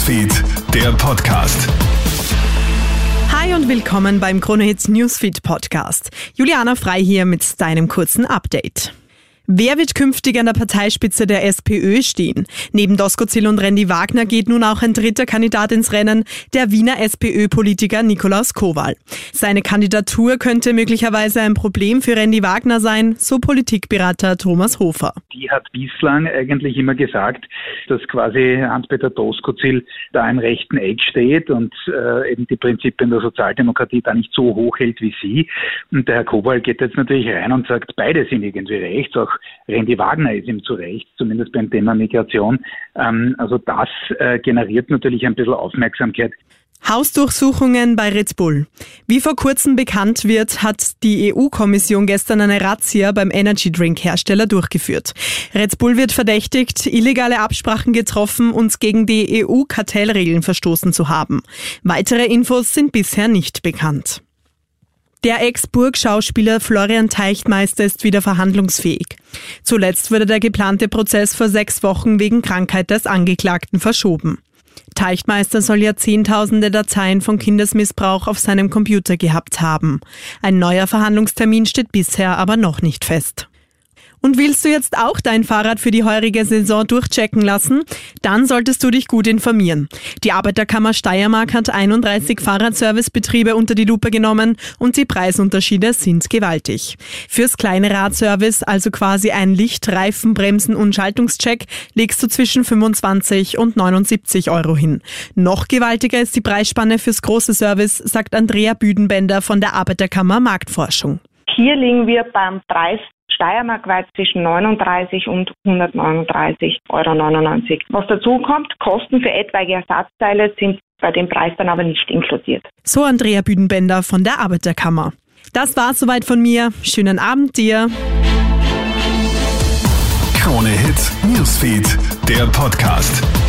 Newsfeed, der Podcast. Hi und willkommen beim Kronehits Newsfeed Podcast. Juliana Frei hier mit deinem kurzen Update. Wer wird künftig an der Parteispitze der SPÖ stehen? Neben Doskozil und Randy Wagner geht nun auch ein dritter Kandidat ins Rennen, der Wiener SPÖ-Politiker Nikolaus Kowal. Seine Kandidatur könnte möglicherweise ein Problem für Randy Wagner sein, so Politikberater Thomas Hofer. Die hat bislang eigentlich immer gesagt, dass quasi Hans-Peter Doskozil da im rechten Eck steht und äh, eben die Prinzipien der Sozialdemokratie da nicht so hoch hält wie sie. Und der Herr Kowal geht jetzt natürlich rein und sagt, beide sind irgendwie rechts, auch Randy Wagner ist ihm zu Recht, zumindest beim Thema Migration. Ähm, also das äh, generiert natürlich ein bisschen Aufmerksamkeit. Hausdurchsuchungen bei Red Bull. Wie vor kurzem bekannt wird, hat die EU-Kommission gestern eine Razzia beim Energy Drink Hersteller durchgeführt. Red Bull wird verdächtigt, illegale Absprachen getroffen und gegen die EU-Kartellregeln verstoßen zu haben. Weitere Infos sind bisher nicht bekannt. Der Ex-Burg-Schauspieler Florian Teichtmeister ist wieder verhandlungsfähig. Zuletzt wurde der geplante Prozess vor sechs Wochen wegen Krankheit des Angeklagten verschoben. Teichtmeister soll ja Zehntausende Dateien von Kindesmissbrauch auf seinem Computer gehabt haben. Ein neuer Verhandlungstermin steht bisher aber noch nicht fest. Und willst du jetzt auch dein Fahrrad für die heurige Saison durchchecken lassen? Dann solltest du dich gut informieren. Die Arbeiterkammer Steiermark hat 31 Fahrradservicebetriebe unter die Lupe genommen und die Preisunterschiede sind gewaltig. Fürs kleine Radservice, also quasi ein Licht, Reifen, Bremsen und Schaltungscheck, legst du zwischen 25 und 79 Euro hin. Noch gewaltiger ist die Preisspanne fürs große Service, sagt Andrea Büdenbender von der Arbeiterkammer Marktforschung. Hier liegen wir beim Preis steiermarkweit zwischen 39 und 139,99 Euro. Was dazu kommt, Kosten für etwaige Ersatzteile sind bei dem Preis dann aber nicht inkludiert. So Andrea Büdenbender von der Arbeiterkammer. Das war's soweit von mir. Schönen Abend dir. Krone Hits, Newsfeed, der Podcast.